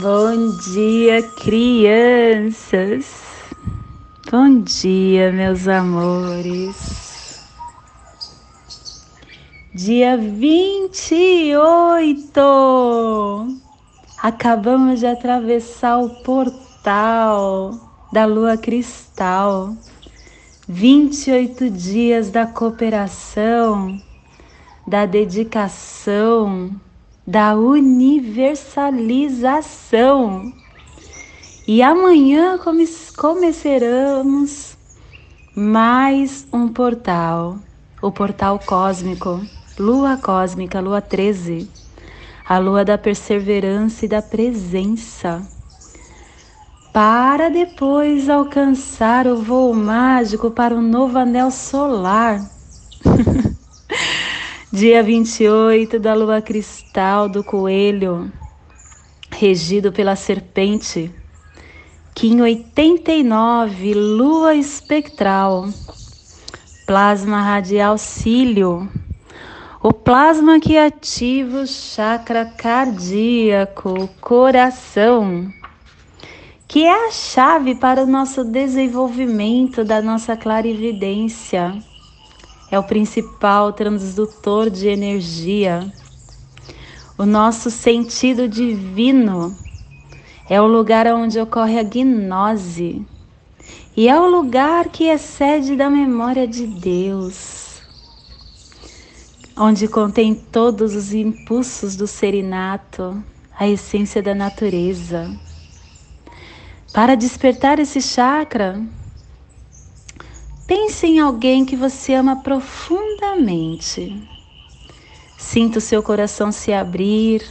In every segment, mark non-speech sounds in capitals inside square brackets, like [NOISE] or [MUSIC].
Bom dia, crianças. Bom dia, meus amores. Dia 28. Acabamos de atravessar o portal da lua cristal. 28 dias da cooperação, da dedicação, da universalização. E amanhã come começaremos mais um portal, o portal cósmico, lua cósmica, lua 13, a lua da perseverança e da presença, para depois alcançar o voo mágico para o novo anel solar. [LAUGHS] Dia 28 da lua cristal do coelho, regido pela serpente. Kim 89, lua espectral. Plasma radial cílio. O plasma que ativa o chakra cardíaco, coração, que é a chave para o nosso desenvolvimento da nossa clarividência é o principal transdutor de energia. O nosso sentido divino é o lugar onde ocorre a gnose e é o lugar que é sede da memória de Deus, onde contém todos os impulsos do serinato, a essência da natureza. Para despertar esse chakra, Pense em alguém que você ama profundamente. Sinta o seu coração se abrir,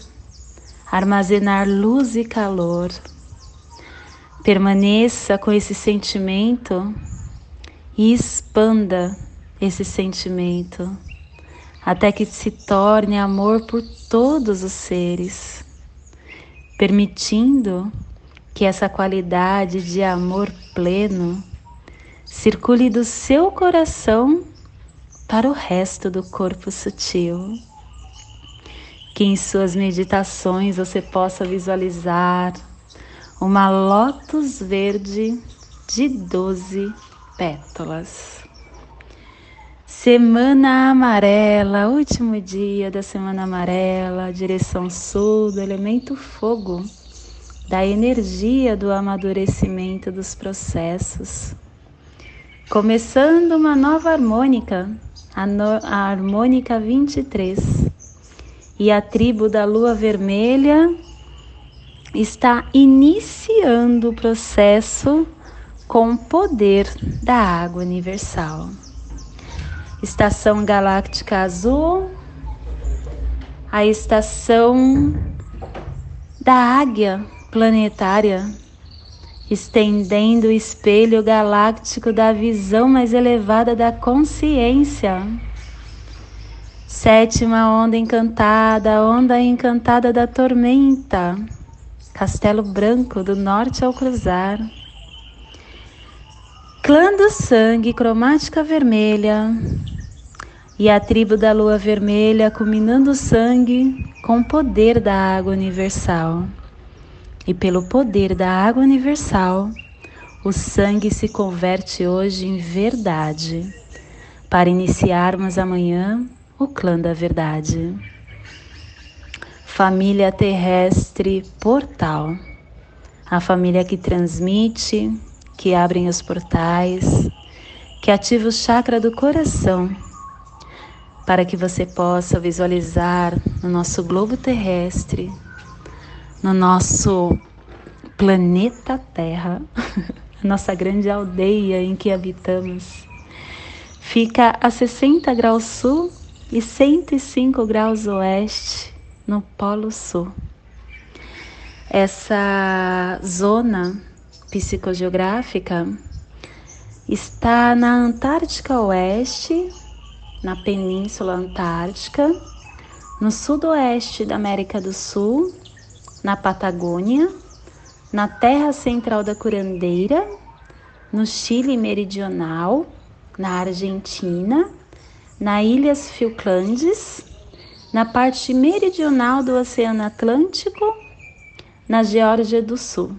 armazenar luz e calor. Permaneça com esse sentimento e expanda esse sentimento até que se torne amor por todos os seres, permitindo que essa qualidade de amor pleno circule do seu coração para o resto do corpo sutil. Que em suas meditações você possa visualizar uma lótus verde de 12 pétalas. Semana amarela, último dia da semana amarela, direção sul do elemento fogo, da energia do amadurecimento dos processos Começando uma nova harmônica, a, no, a harmônica 23. E a tribo da lua vermelha está iniciando o processo com o poder da água universal. Estação galáctica azul, a estação da águia planetária estendendo o espelho galáctico da visão mais elevada da consciência. Sétima onda encantada, onda encantada da tormenta, Castelo Branco do norte ao cruzar. Clã do sangue, cromática vermelha, e a tribo da lua vermelha culminando o sangue com o poder da água universal e pelo poder da água universal, o sangue se converte hoje em verdade, para iniciarmos amanhã o clã da verdade. Família terrestre portal, a família que transmite, que abre os portais, que ativa o chakra do coração, para que você possa visualizar no nosso globo terrestre no nosso planeta Terra, [LAUGHS] a nossa grande aldeia em que habitamos. Fica a 60 graus sul e 105 graus oeste no Polo Sul. Essa zona psicogeográfica está na Antártica Oeste, na Península Antártica, no sudoeste da América do Sul na Patagônia, na terra central da curandeira, no Chile meridional, na Argentina, nas Ilhas Falklandes, na parte meridional do Oceano Atlântico, na Geórgia do Sul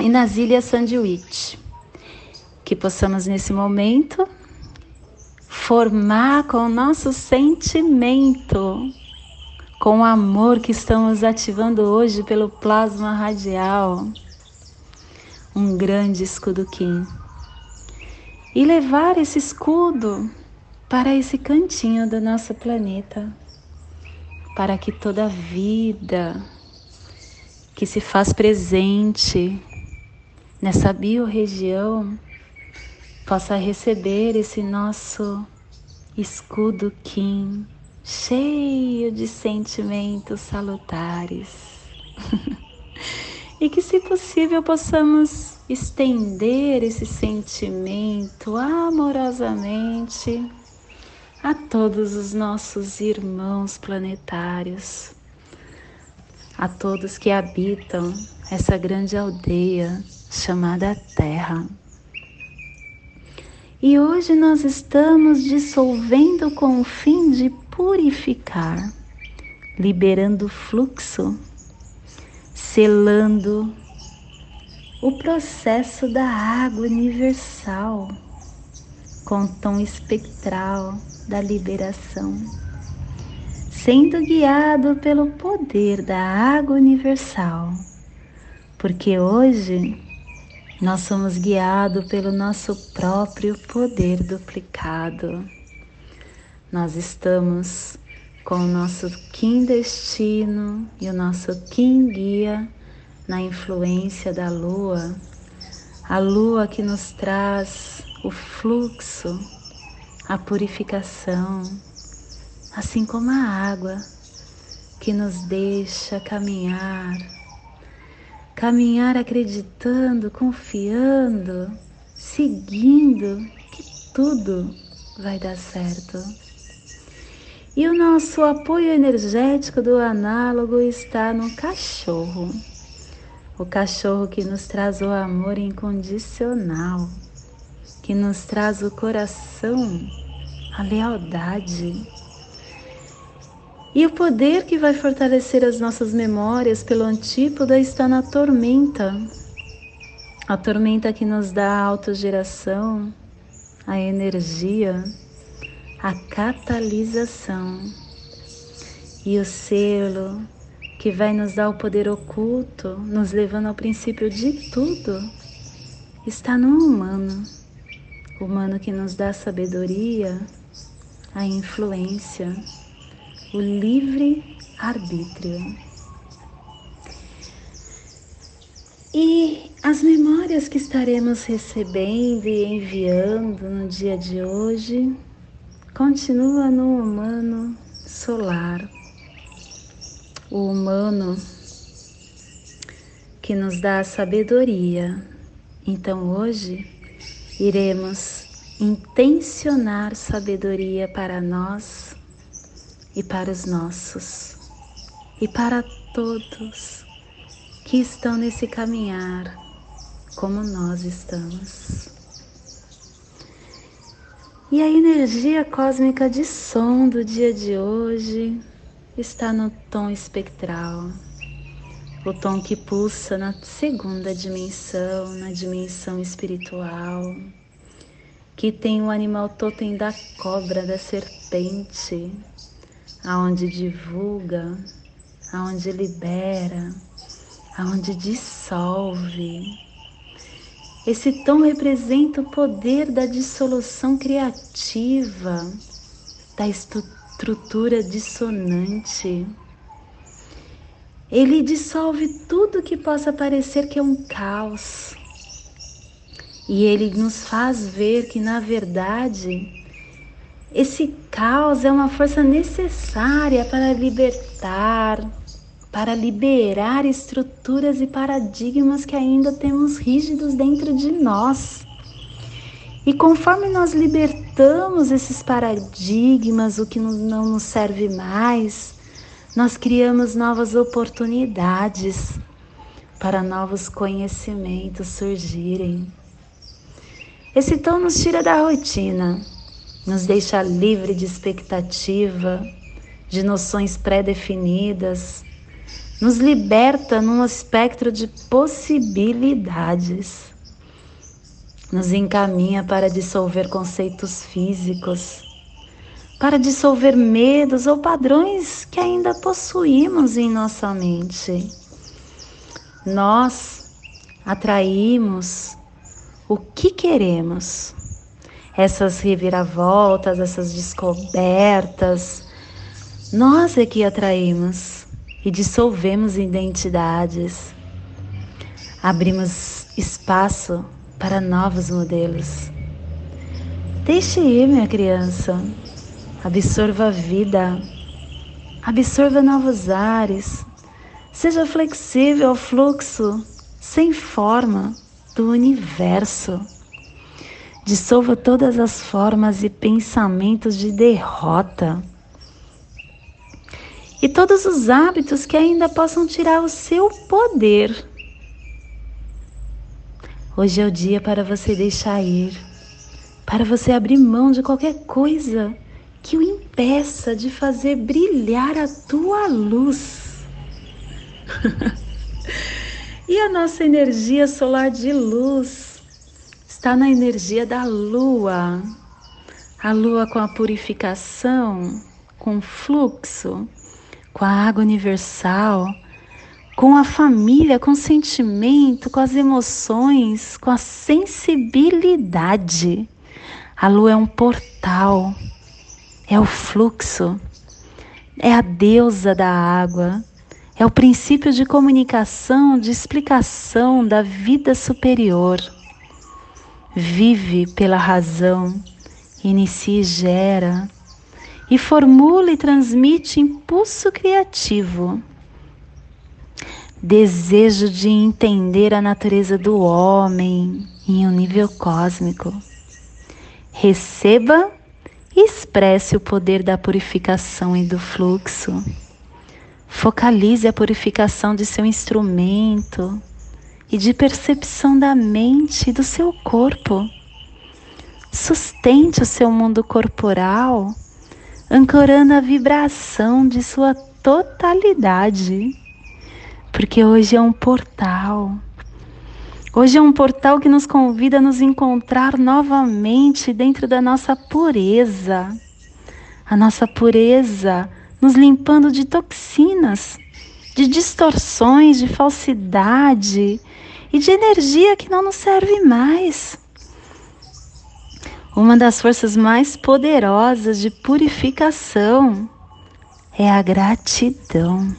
e nas Ilhas Sandwich. Que possamos nesse momento formar com o nosso sentimento, com o amor que estamos ativando hoje pelo plasma radial, um grande escudo Kim. E levar esse escudo para esse cantinho do nosso planeta, para que toda vida que se faz presente nessa biorregião possa receber esse nosso escudo Kim cheio de sentimentos salutares. [LAUGHS] e que, se possível, possamos estender esse sentimento amorosamente a todos os nossos irmãos planetários, a todos que habitam essa grande aldeia chamada Terra. E hoje nós estamos dissolvendo com o fim de purificar, liberando fluxo, selando o processo da água universal com tom espectral da liberação, sendo guiado pelo poder da água universal, porque hoje nós somos guiados pelo nosso próprio poder duplicado. Nós estamos com o nosso Kim destino e o nosso Kim guia na influência da lua, a lua que nos traz o fluxo, a purificação, assim como a água que nos deixa caminhar caminhar acreditando, confiando, seguindo que tudo vai dar certo. E o nosso apoio energético do análogo está no cachorro. O cachorro que nos traz o amor incondicional, que nos traz o coração, a lealdade e o poder que vai fortalecer as nossas memórias pelo antípoda está na tormenta. A tormenta que nos dá a autogeração, a energia, a catalisação. E o selo que vai nos dar o poder oculto, nos levando ao princípio de tudo, está no humano. O humano que nos dá a sabedoria, a influência o livre arbítrio. E as memórias que estaremos recebendo e enviando no dia de hoje continua no humano solar. O humano que nos dá a sabedoria. Então hoje iremos intencionar sabedoria para nós e para os nossos, e para todos que estão nesse caminhar como nós estamos. E a energia cósmica de som do dia de hoje está no tom espectral, o tom que pulsa na segunda dimensão, na dimensão espiritual, que tem o animal totem da cobra, da serpente, aonde divulga, aonde libera, aonde dissolve. Esse tom representa o poder da dissolução criativa, da estrutura dissonante. Ele dissolve tudo que possa parecer que é um caos. E ele nos faz ver que, na verdade, esse caos é uma força necessária para libertar, para liberar estruturas e paradigmas que ainda temos rígidos dentro de nós. E conforme nós libertamos esses paradigmas, o que não nos serve mais, nós criamos novas oportunidades para novos conhecimentos surgirem. Esse tom nos tira da rotina nos deixa livre de expectativa, de noções pré-definidas, nos liberta num espectro de possibilidades, nos encaminha para dissolver conceitos físicos, para dissolver medos ou padrões que ainda possuímos em nossa mente. Nós atraímos o que queremos. Essas reviravoltas, essas descobertas, nós é que atraímos e dissolvemos identidades. Abrimos espaço para novos modelos. Deixe ir, minha criança. Absorva a vida. Absorva novos ares. Seja flexível ao fluxo sem forma do universo. Dissolva todas as formas e pensamentos de derrota. E todos os hábitos que ainda possam tirar o seu poder. Hoje é o dia para você deixar ir, para você abrir mão de qualquer coisa que o impeça de fazer brilhar a tua luz. [LAUGHS] e a nossa energia solar de luz está na energia da lua. A lua com a purificação, com fluxo, com a água universal, com a família, com o sentimento, com as emoções, com a sensibilidade. A lua é um portal é o fluxo, é a deusa da água, é o princípio de comunicação, de explicação da vida superior. Vive pela razão, inicia e gera, e formula e transmite impulso criativo. Desejo de entender a natureza do homem em um nível cósmico. Receba expresse o poder da purificação e do fluxo. Focalize a purificação de seu instrumento e de percepção da mente e do seu corpo. Sustente o seu mundo corporal, ancorando a vibração de sua totalidade, porque hoje é um portal Hoje é um portal que nos convida a nos encontrar novamente dentro da nossa pureza. A nossa pureza nos limpando de toxinas, de distorções, de falsidade e de energia que não nos serve mais. Uma das forças mais poderosas de purificação é a gratidão.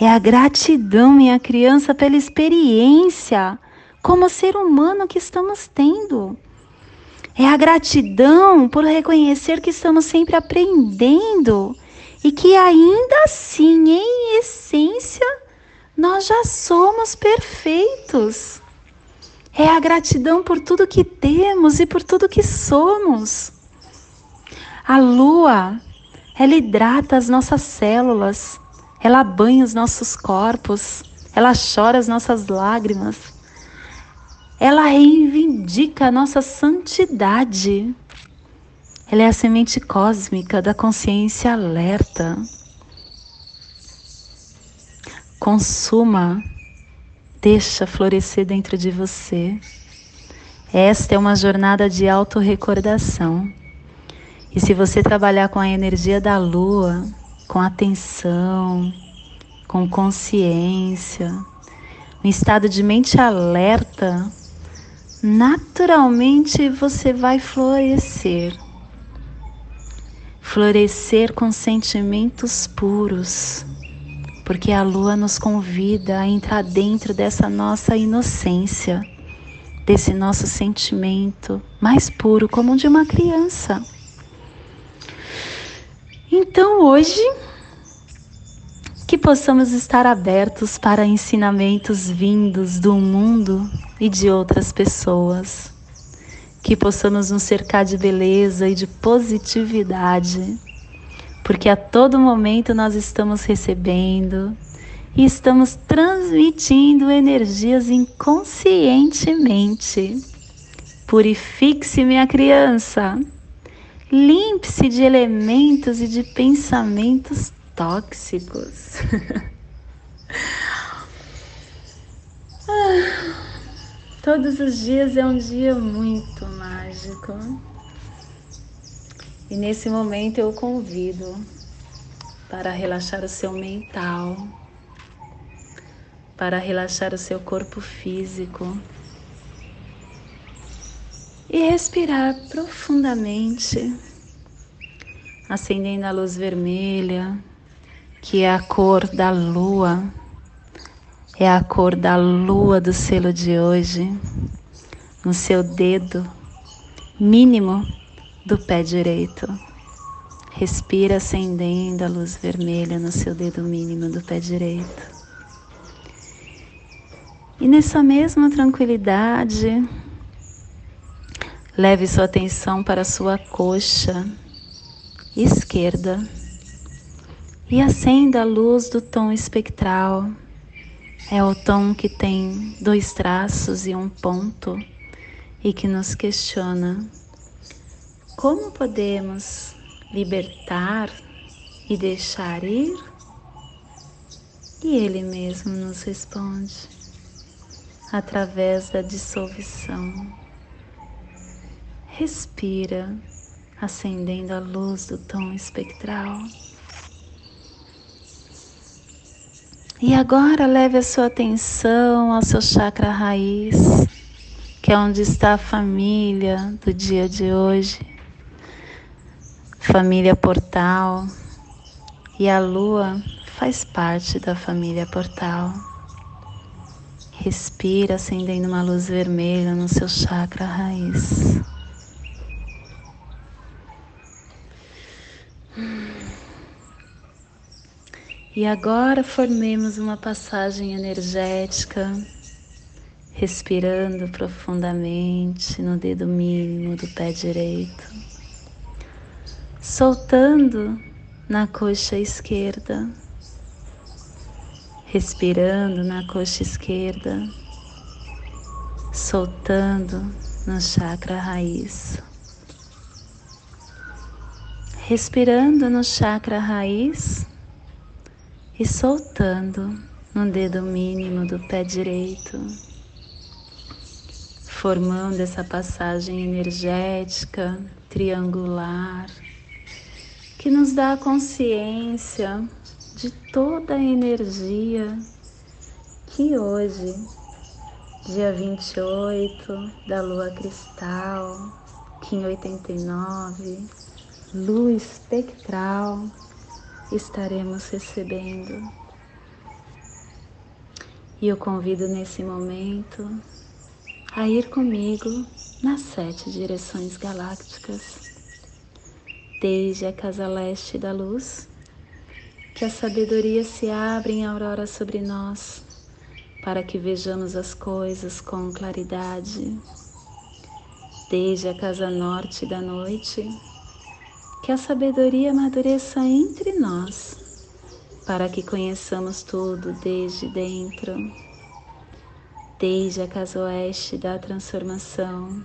É a gratidão, minha criança, pela experiência como ser humano que estamos tendo. É a gratidão por reconhecer que estamos sempre aprendendo e que ainda assim, em essência, nós já somos perfeitos. É a gratidão por tudo que temos e por tudo que somos. A lua, ela hidrata as nossas células ela banha os nossos corpos, ela chora as nossas lágrimas, ela reivindica a nossa santidade. Ela é a semente cósmica da consciência alerta. Consuma, deixa florescer dentro de você. Esta é uma jornada de autorrecordação. E se você trabalhar com a energia da lua, com atenção, com consciência, um estado de mente alerta, naturalmente você vai florescer. Florescer com sentimentos puros, porque a lua nos convida a entrar dentro dessa nossa inocência, desse nosso sentimento mais puro, como o de uma criança. Então hoje que possamos estar abertos para ensinamentos vindos do mundo e de outras pessoas. Que possamos nos cercar de beleza e de positividade, porque a todo momento nós estamos recebendo e estamos transmitindo energias inconscientemente. Purifique-se, minha criança. Limpe-se de elementos e de pensamentos tóxicos. [LAUGHS] Ah, todos os dias é um dia muito mágico. E nesse momento eu convido para relaxar o seu mental, para relaxar o seu corpo físico e respirar profundamente, acendendo a luz vermelha, que é a cor da lua, é a cor da lua do selo de hoje, no seu dedo mínimo do pé direito. Respira acendendo a luz vermelha no seu dedo mínimo do pé direito. E nessa mesma tranquilidade, leve sua atenção para a sua coxa esquerda e acenda a luz do tom espectral. É o tom que tem dois traços e um ponto e que nos questiona como podemos libertar e deixar ir? E ele mesmo nos responde através da dissolução. Respira, acendendo a luz do tom espectral. E agora leve a sua atenção ao seu chakra raiz, que é onde está a família do dia de hoje família Portal e a lua faz parte da família Portal. Respira acendendo uma luz vermelha no seu chakra raiz. E agora formemos uma passagem energética, respirando profundamente no dedo mínimo do pé direito soltando na coxa esquerda, respirando na coxa esquerda, soltando no chakra raiz. Respirando no chakra raiz e soltando no dedo mínimo do pé direito, formando essa passagem energética triangular que nos dá a consciência de toda a energia que hoje, dia 28 da lua cristal, Kim 89, lua espectral, estaremos recebendo. E eu convido nesse momento a ir comigo nas sete direções galácticas desde a casa leste da luz, que a sabedoria se abra em aurora sobre nós, para que vejamos as coisas com claridade. Desde a casa norte da noite, que a sabedoria amadureça entre nós, para que conheçamos tudo desde dentro. Desde a casa oeste da transformação,